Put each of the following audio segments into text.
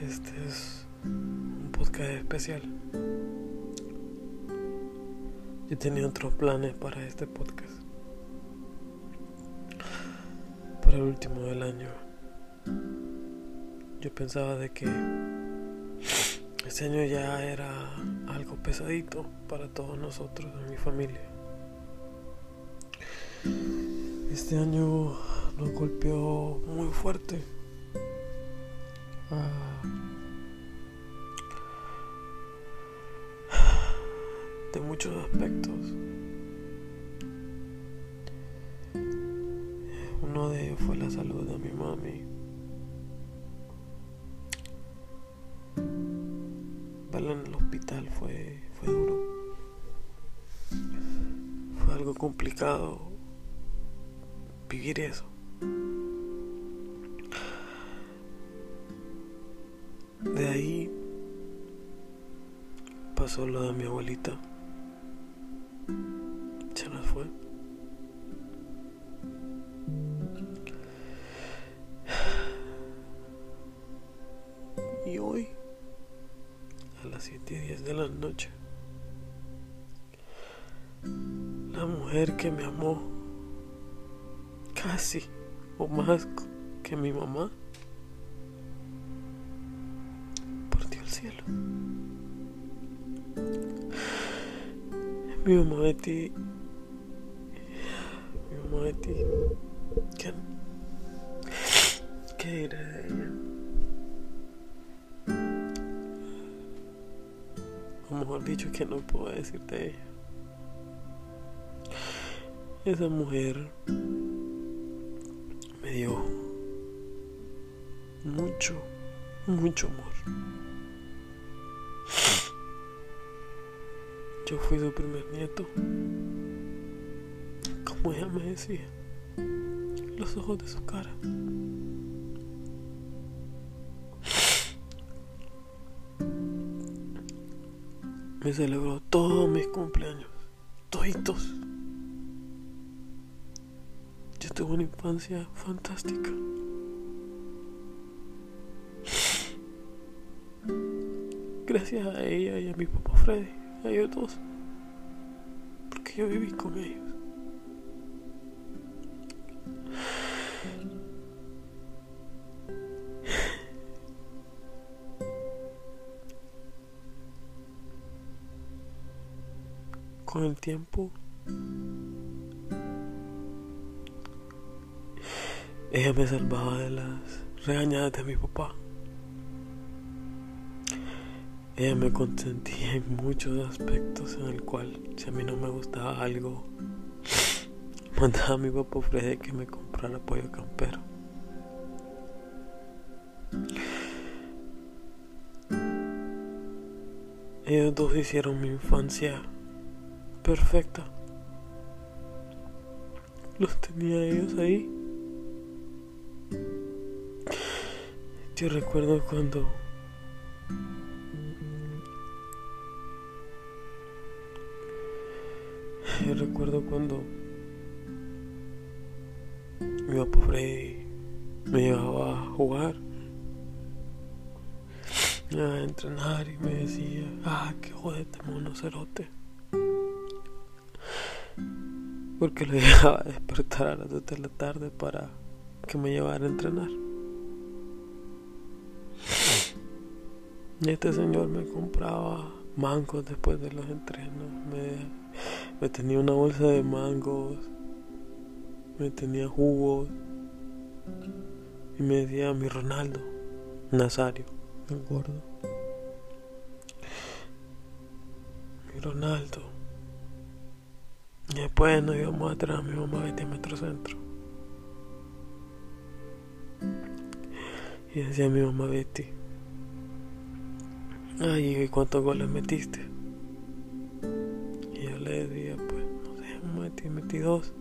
Este es un podcast especial. Yo tenía otros planes para este podcast. Para el último del año. Yo pensaba de que este año ya era algo pesadito para todos nosotros en mi familia. Este año nos golpeó muy fuerte. De muchos aspectos. Uno de ellos fue la salud de mi mami. Verla en el hospital fue, fue duro. Fue algo complicado vivir eso. De ahí pasó lo de mi abuelita. Se nos fue. Y hoy, a las 7 y 10 de la noche, la mujer que me amó casi o más que mi mamá Mi mamá Betty, mi mamá Betty, ¿qué, qué diré de ella? O mejor dicho, que no puedo decir de ella. Esa mujer me dio mucho, mucho amor. Yo fui su primer nieto. Como ella me decía, los ojos de su cara. Me celebró todos mis cumpleaños, toditos. Yo tuve una infancia fantástica. Gracias a ella y a mi papá Freddy, ellos dos. Porque yo viví con ellos. Con el tiempo Ella me salvaba de las regañadas de mi papá. Ella me consentía en muchos aspectos en el cual si a mí no me gustaba algo, mandaba a mi papá Freddy que me comprara pollo campero. Ellos dos hicieron mi infancia perfecta. Los tenía ellos ahí. Yo recuerdo cuando yo recuerdo cuando mi papá Freddy me llevaba a jugar. A entrenar y me decía ah qué jodete mono cerote porque lo dejaba despertar a las 2 de la tarde para que me llevara a entrenar. Y este señor me compraba mangos después de los entrenos. Me, tenía una bolsa de mangos. Me tenía jugos. Y me decía mi Ronaldo, Nazario, el gordo. Mi Ronaldo. Y después nos íbamos a traer a mi mamá a Metro Centro. Y decía mi mamá Betty. Ay, ¿y cuántos goles metiste? Y yo le decía, pues, no sé, metí, metí dos.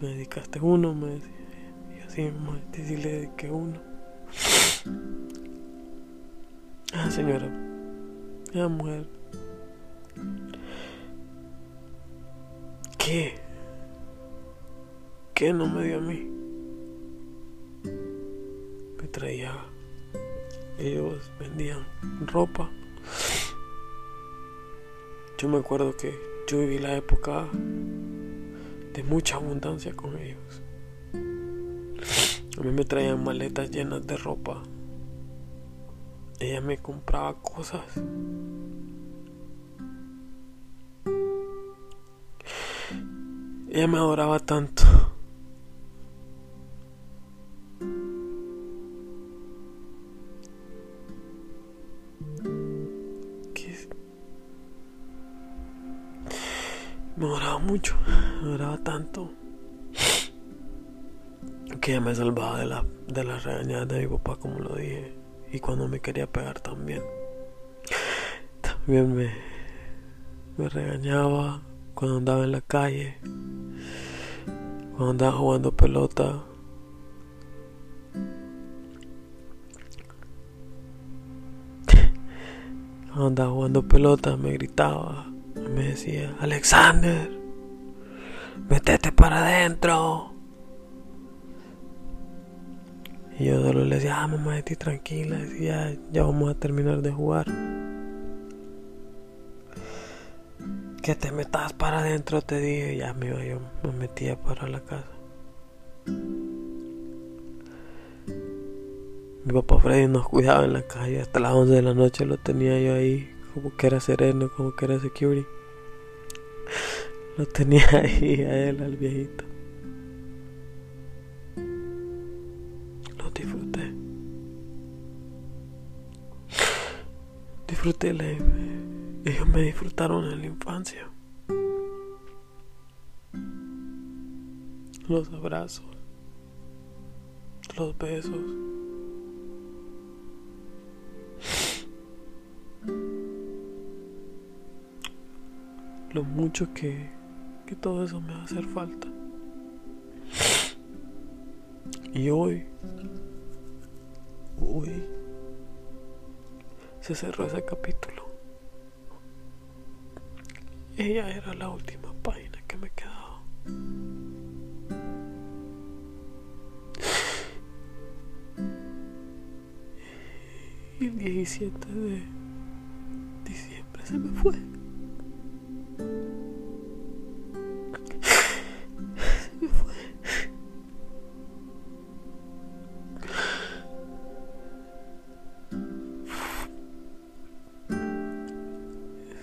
Me dedicaste uno, me decía. Y así metí y le dediqué uno. Ah, señora. Ah, mujer. ¿Qué? ¿Qué no me dio a mí? Me traía ellos vendían ropa. Yo me acuerdo que yo viví la época de mucha abundancia con ellos. A mí me traían maletas llenas de ropa. Ella me compraba cosas. Ella me adoraba tanto. Me adoraba mucho, me adoraba tanto que ella me salvaba de, la, de las regañadas de mi papá, como lo dije, y cuando me quería pegar también. También me, me regañaba cuando andaba en la calle, cuando andaba jugando pelota. Cuando andaba jugando pelota me gritaba me decía, Alexander, metete para adentro. Y yo solo le decía, ah, mamá, estoy tranquila, decía, ya vamos a terminar de jugar. Que te metas para adentro, te dije, ya me iba, yo me metía para la casa. Mi papá Freddy nos cuidaba en la calle hasta las 11 de la noche, lo tenía yo ahí, como que era sereno, como que era security. Lo tenía ahí a él, al viejito. Lo disfruté. Disfruté la... Ellos me disfrutaron en la infancia. Los abrazos. Los besos. Lo mucho que que todo eso me va a hacer falta. Y hoy, hoy, se cerró ese capítulo. Ella era la última página que me quedaba. Y el 17 de diciembre se me fue.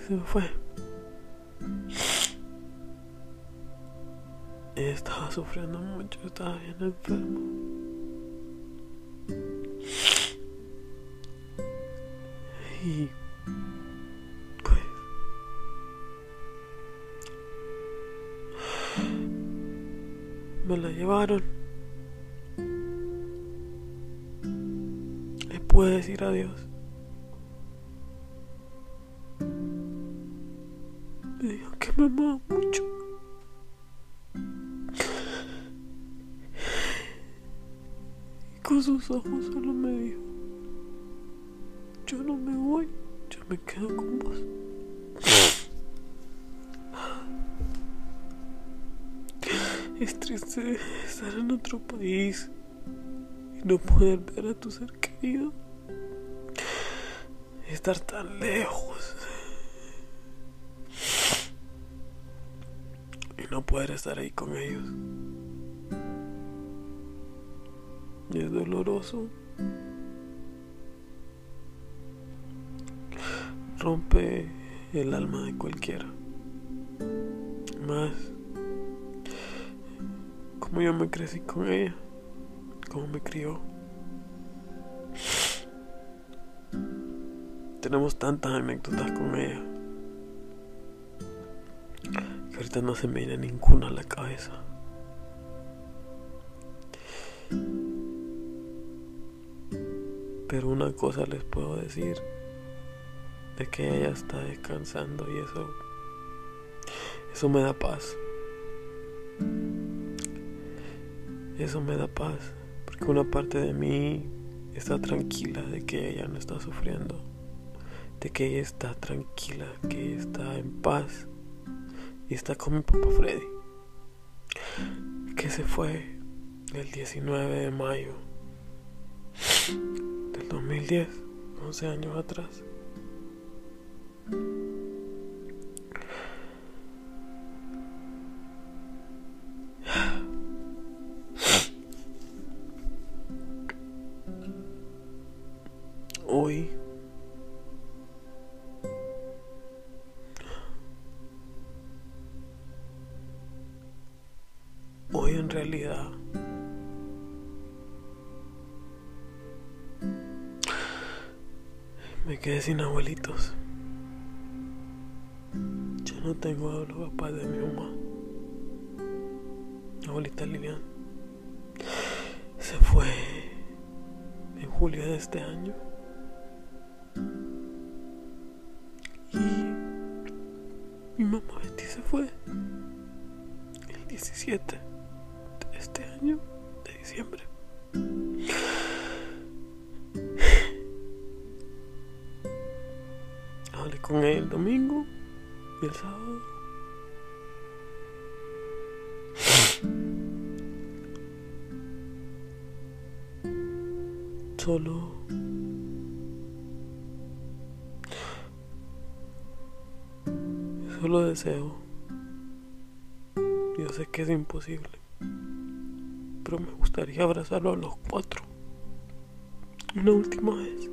Se me fue. Estaba sufriendo mucho, estaba bien enfermo. Me dijo que me amaba mucho. Y con sus ojos solo me dijo, yo no me voy, yo me quedo con vos. Es triste estar en otro país y no poder ver a tu ser querido. Estar tan lejos. No poder estar ahí con ellos. Y es doloroso. Rompe el alma de cualquiera. Más como yo me crecí con ella, como me crió. Tenemos tantas anécdotas con ella ahorita no se me viene ninguna a la cabeza. Pero una cosa les puedo decir, de que ella está descansando y eso, eso me da paz. Eso me da paz, porque una parte de mí está tranquila de que ella no está sufriendo, de que ella está tranquila, que ella está en paz y está con mi papá Freddy, que se fue el 19 de mayo del 2010. 11 años atrás. Hoy realidad me quedé sin abuelitos. Yo no tengo a los papás de mi mamá. Abuelita Lilian se fue en julio de este año. Y mi mamá Betty se fue el 17 este año de diciembre. Hablé con él el domingo y el sábado. Solo solo deseo. Yo sé que es imposible pero me gustaría abrazarlo a los cuatro. Una última vez.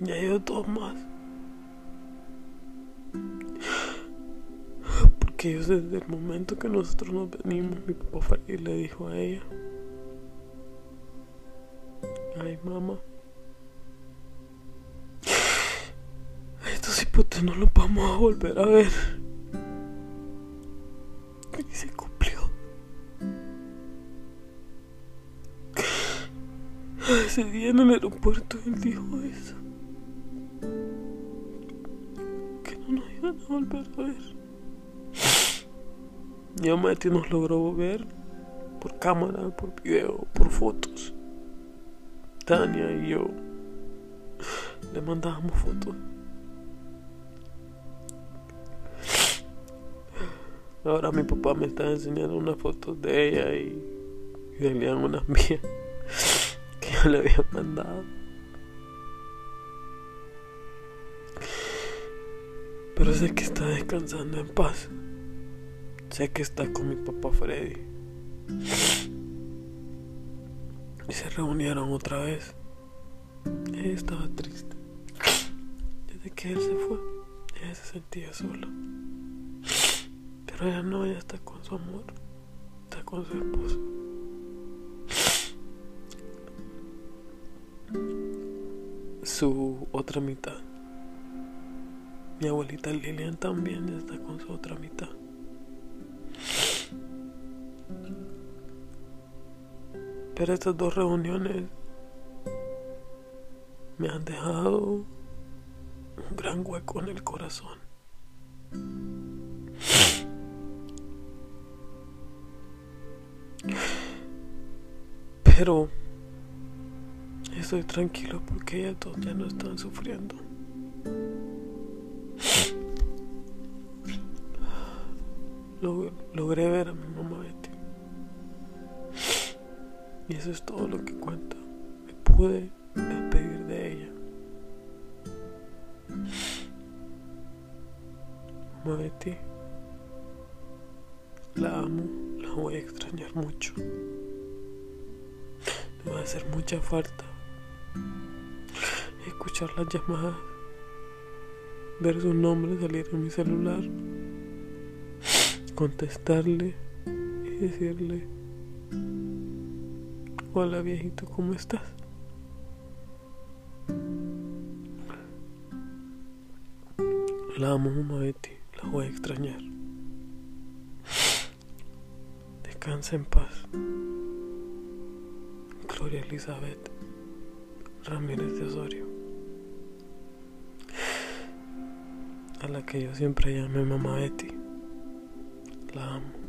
Y hay dos más. Porque yo desde el momento que nosotros nos venimos, mi papá le dijo a ella, ay mamá, Puta, no lo vamos a volver a ver. Y se cumplió. Ese día en el aeropuerto él dijo eso. Que no nos iban a volver a ver. Y Mati nos logró ver por cámara, por video, por fotos. Tania y yo le mandábamos fotos. Ahora mi papá me está enseñando unas fotos de ella y, y le unas mías que yo le había mandado. Pero sé que está descansando en paz. Sé que está con mi papá Freddy. Y se reunieron otra vez. Ella estaba triste. Desde que él se fue, ella se sentía sola. Pero ella no, ella está con su amor, está con su esposo. Su otra mitad. Mi abuelita Lilian también está con su otra mitad. Pero estas dos reuniones me han dejado un gran hueco en el corazón. Pero estoy tranquilo porque ellas dos ya no están sufriendo. logré ver a mi mamá Betty. Y eso es todo lo que cuenta. Me pude despedir de ella. Mamá Betty, la amo, la voy a extrañar mucho. Me va a hacer mucha falta escuchar las llamadas, ver su nombre salir en mi celular, contestarle y decirle, hola viejito, ¿cómo estás? La amo, mamá Betty, la voy a extrañar. Descansa en paz. Gloria Elizabeth Ramírez de Osorio, a la que yo siempre llamé mamá Betty. La amo.